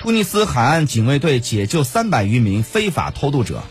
突尼斯海岸警卫队解救三百余名非法偷渡者。